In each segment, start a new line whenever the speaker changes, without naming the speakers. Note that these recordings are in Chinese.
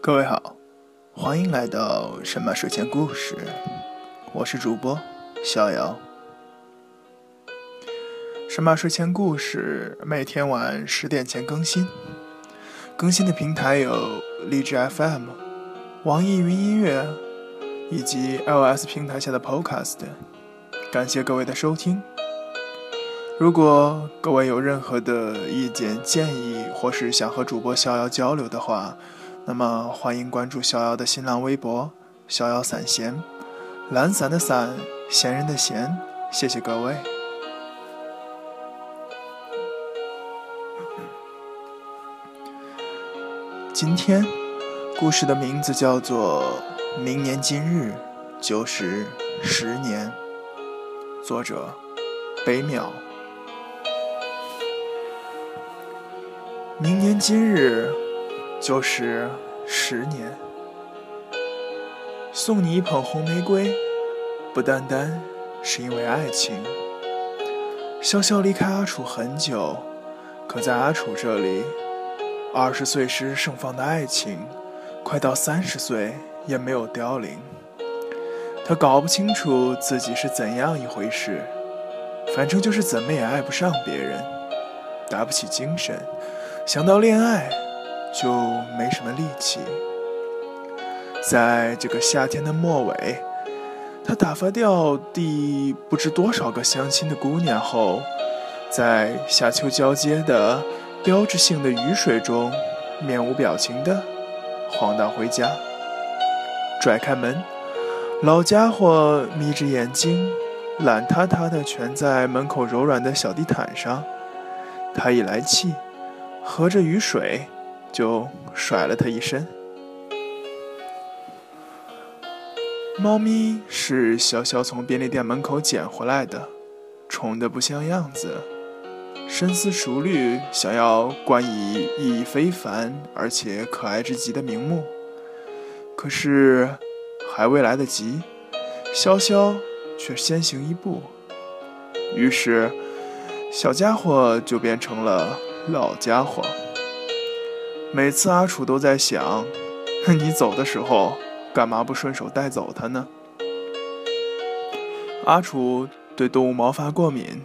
各位好，欢迎来到神马睡前故事，我是主播逍遥。神马睡前故事每天晚十点前更新，更新的平台有荔枝 FM、网易云音乐以及 iOS 平台下的 Podcast。感谢各位的收听。如果各位有任何的意见建议，或是想和主播逍遥交流的话，那么欢迎关注逍遥的新浪微博“逍遥散闲”，懒散的散，闲人的闲。谢谢各位。今天故事的名字叫做《明年今日就是十年》，作者北淼。明年今日就是十年，送你一捧红玫瑰，不单单是因为爱情。潇潇离开阿楚很久，可在阿楚这里，二十岁时盛放的爱情，快到三十岁也没有凋零。他搞不清楚自己是怎样一回事，反正就是怎么也爱不上别人，打不起精神。想到恋爱，就没什么力气。在这个夏天的末尾，他打发掉第不知多少个相亲的姑娘后，在夏秋交接的标志性的雨水中，面无表情的晃荡回家。拽开门，老家伙眯着眼睛，懒塌塌的蜷在门口柔软的小地毯上。他一来气。合着雨水，就甩了他一身。猫咪是潇潇从便利店门口捡回来的，宠得不像样子，深思熟虑，想要冠以意义非凡而且可爱之极的名目。可是还未来得及，潇潇却先行一步，于是小家伙就变成了。老家伙，每次阿楚都在想，你走的时候干嘛不顺手带走他呢？阿楚对动物毛发过敏，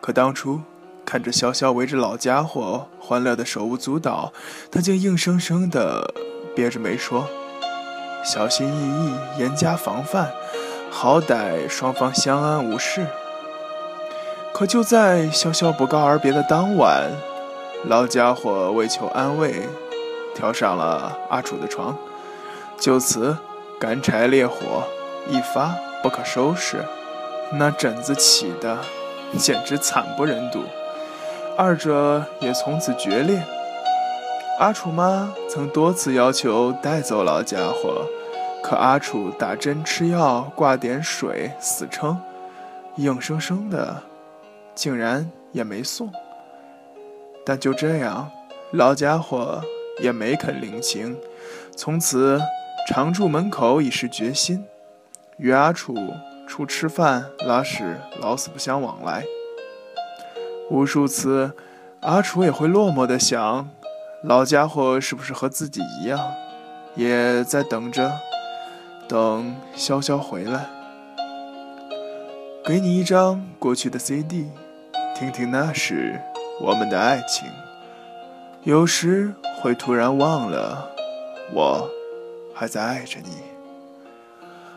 可当初看着潇潇围着老家伙欢乐的手舞足蹈，他竟硬生生的憋着没说，小心翼翼，严加防范，好歹双方相安无事。可就在潇潇不告而别的当晚。老家伙为求安慰，跳上了阿楚的床，就此干柴烈火一发不可收拾，那疹子起的简直惨不忍睹，二者也从此决裂。阿楚妈曾多次要求带走老家伙，可阿楚打针吃药挂点水死撑，硬生生的竟然也没送。但就这样，老家伙也没肯领情，从此常驻门口已是决心，与阿楚除吃饭拉屎老死不相往来。无数次，阿楚也会落寞的想，老家伙是不是和自己一样，也在等着，等潇潇回来，给你一张过去的 CD，听听那时。我们的爱情，有时会突然忘了，我还在爱着你。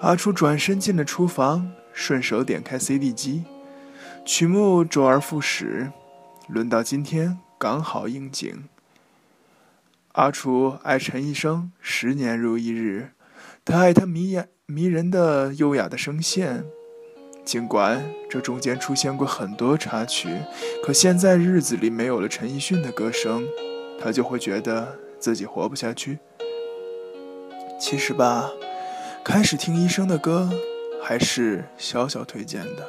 阿楚转身进了厨房，顺手点开 CD 机，曲目周而复始，轮到今天刚好应景。阿楚爱陈医生十年如一日，他爱他迷眼迷人的优雅的声线。尽管这中间出现过很多插曲，可现在日子里没有了陈奕迅的歌声，他就会觉得自己活不下去。其实吧，开始听医生的歌还是小小推荐的。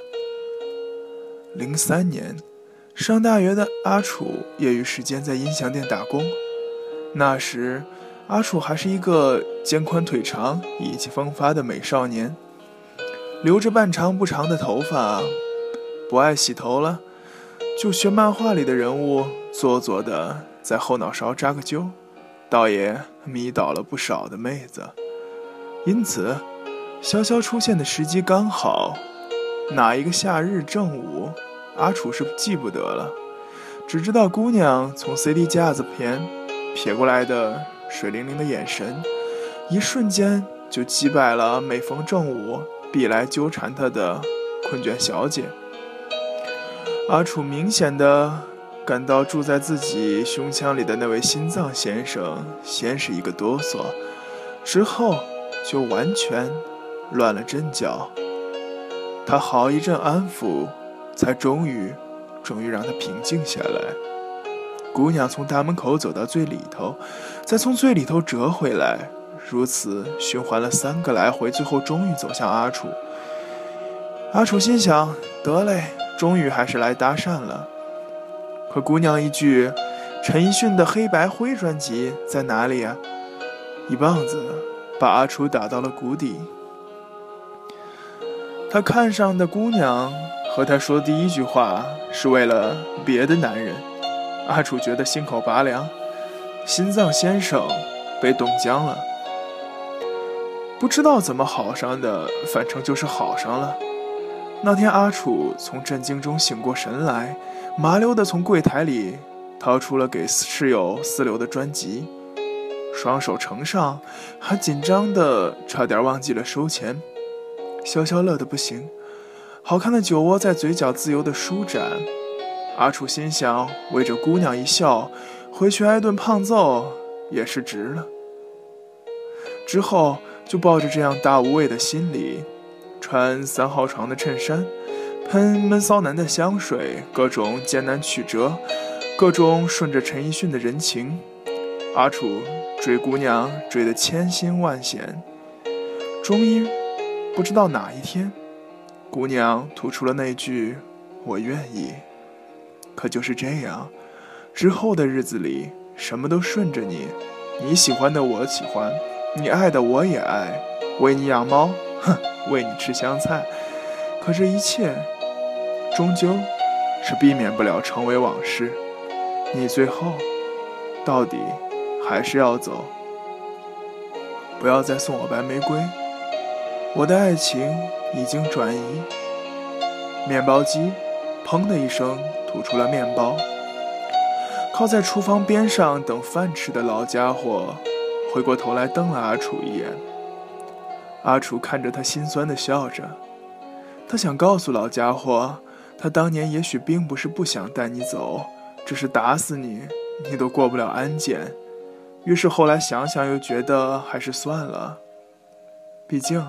零三年，上大学的阿楚业余时间在音响店打工，那时阿楚还是一个肩宽腿长、意气风发的美少年。留着半长不长的头发，不爱洗头了，就学漫画里的人物，做作的在后脑勺扎个揪，倒也迷倒了不少的妹子。因此，潇潇出现的时机刚好，哪一个夏日正午，阿楚是记不得了，只知道姑娘从 CD 架子边瞥过来的水灵灵的眼神，一瞬间就击败了每逢正午必来纠缠他的困倦小姐。阿楚明显的感到住在自己胸腔里的那位心脏先生先是一个哆嗦，之后就完全乱了阵脚。他好一阵安抚，才终于，终于让他平静下来。姑娘从大门口走到最里头，再从最里头折回来，如此循环了三个来回，最后终于走向阿楚。阿楚心想：得嘞。终于还是来搭讪了，可姑娘一句：“陈奕迅的《黑白灰》专辑在哪里呀？”一棒子把阿楚打到了谷底。他看上的姑娘和他说第一句话是为了别的男人，阿楚觉得心口拔凉，心脏先生被冻僵了。不知道怎么好上的，反正就是好上了。那天，阿楚从震惊中醒过神来，麻溜地从柜台里掏出了给室友私留的专辑，双手呈上，还紧张的差点忘记了收钱。潇潇乐得不行，好看的酒窝在嘴角自由地舒展。阿楚心想，为这姑娘一笑，回去挨顿胖揍也是值了。之后就抱着这样大无畏的心理。穿三号床的衬衫，喷闷骚男的香水，各种艰难曲折，各种顺着陈奕迅的人情。阿楚追姑娘追得千辛万险，终于不知道哪一天，姑娘吐出了那句“我愿意”。可就是这样，之后的日子里，什么都顺着你，你喜欢的我喜欢，你爱的我也爱，为你养猫。哼，喂你吃香菜，可这一切终究是避免不了成为往事。你最后到底还是要走，不要再送我白玫瑰。我的爱情已经转移。面包机砰的一声吐出了面包。靠在厨房边上等饭吃的老家伙回过头来瞪了阿楚一眼。阿楚看着他，心酸的笑着。他想告诉老家伙，他当年也许并不是不想带你走，只是打死你，你都过不了安检。于是后来想想，又觉得还是算了。毕竟，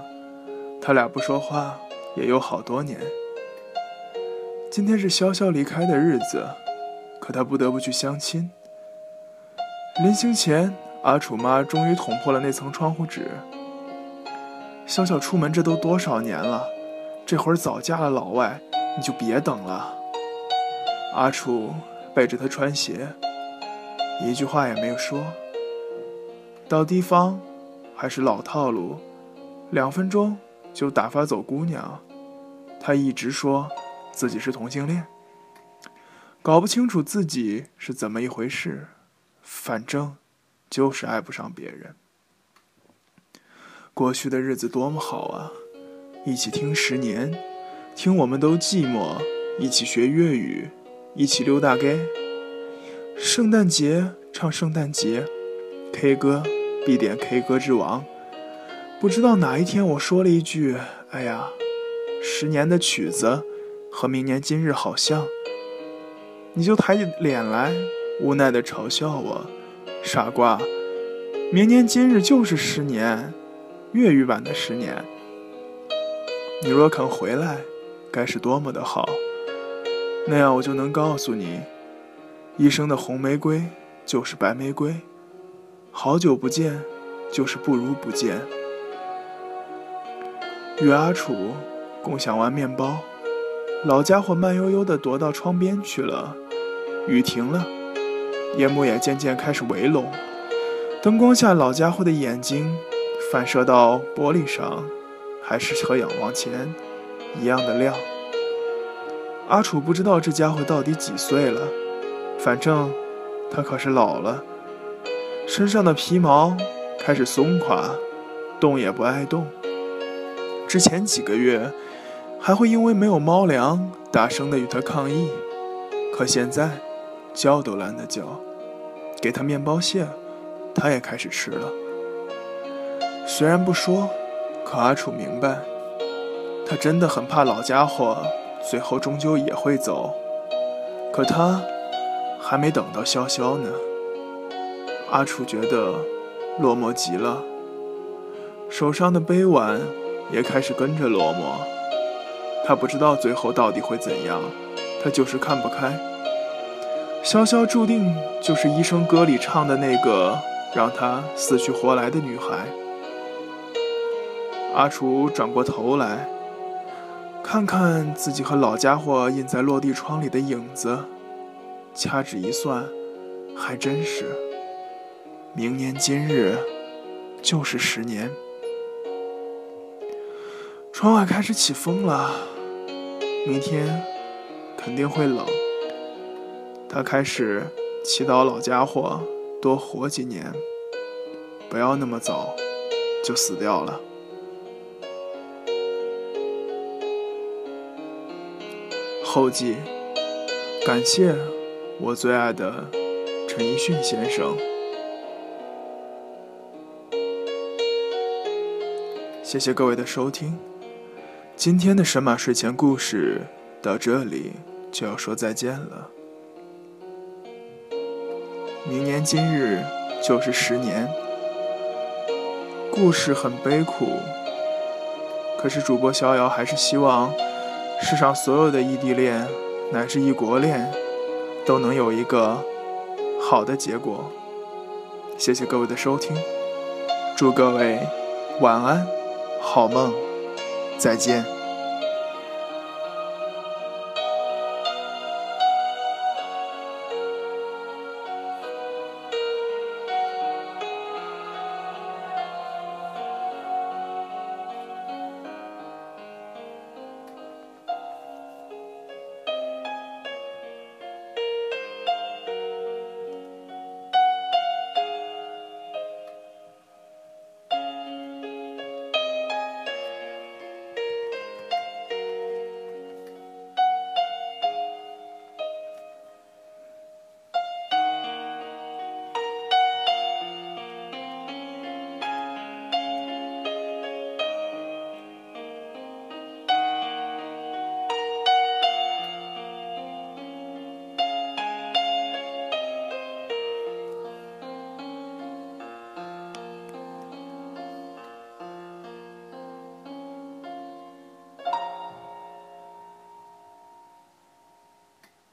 他俩不说话也有好多年。今天是潇潇离开的日子，可他不得不去相亲。临行前，阿楚妈终于捅破了那层窗户纸。小小出门，这都多少年了，这会儿早嫁了老外，你就别等了。阿楚背着他穿鞋，一句话也没有说。到地方还是老套路，两分钟就打发走姑娘。他一直说自己是同性恋，搞不清楚自己是怎么一回事，反正就是爱不上别人。过去的日子多么好啊！一起听十年，听我们都寂寞；一起学粤语，一起溜大街。圣诞节唱圣诞节，K 歌必点 K 歌之王。不知道哪一天我说了一句：“哎呀，十年的曲子和明年今日好像。”你就抬起脸来，无奈的嘲笑我：“傻瓜，明年今日就是十年。”粤语版的十年，你若肯回来，该是多么的好。那样我就能告诉你，一生的红玫瑰就是白玫瑰，好久不见就是不如不见。与阿楚共享完面包，老家伙慢悠悠地踱到窗边去了。雨停了，夜幕也渐渐开始围拢，灯光下老家伙的眼睛。反射到玻璃上，还是和仰望前一样的亮。阿楚不知道这家伙到底几岁了，反正他可是老了。身上的皮毛开始松垮，动也不爱动。之前几个月还会因为没有猫粮大声的与他抗议，可现在叫都懒得叫。给他面包屑，他也开始吃了。虽然不说，可阿楚明白，他真的很怕老家伙最后终究也会走。可他还没等到潇潇呢。阿楚觉得落寞极了，手上的杯碗也开始跟着落寞。他不知道最后到底会怎样，他就是看不开。潇潇注定就是医生歌里唱的那个让他死去活来的女孩。阿楚转过头来，看看自己和老家伙印在落地窗里的影子，掐指一算，还真是。明年今日，就是十年。窗外开始起风了，明天肯定会冷。他开始祈祷老家伙多活几年，不要那么早就死掉了。后记：感谢我最爱的陈奕迅先生。谢谢各位的收听，今天的神马睡前故事到这里就要说再见了。明年今日就是十年，故事很悲苦，可是主播逍遥还是希望世上所有的异地恋乃至异国恋都能有一个好的结果。谢谢各位的收听，祝各位晚安。好梦，再见。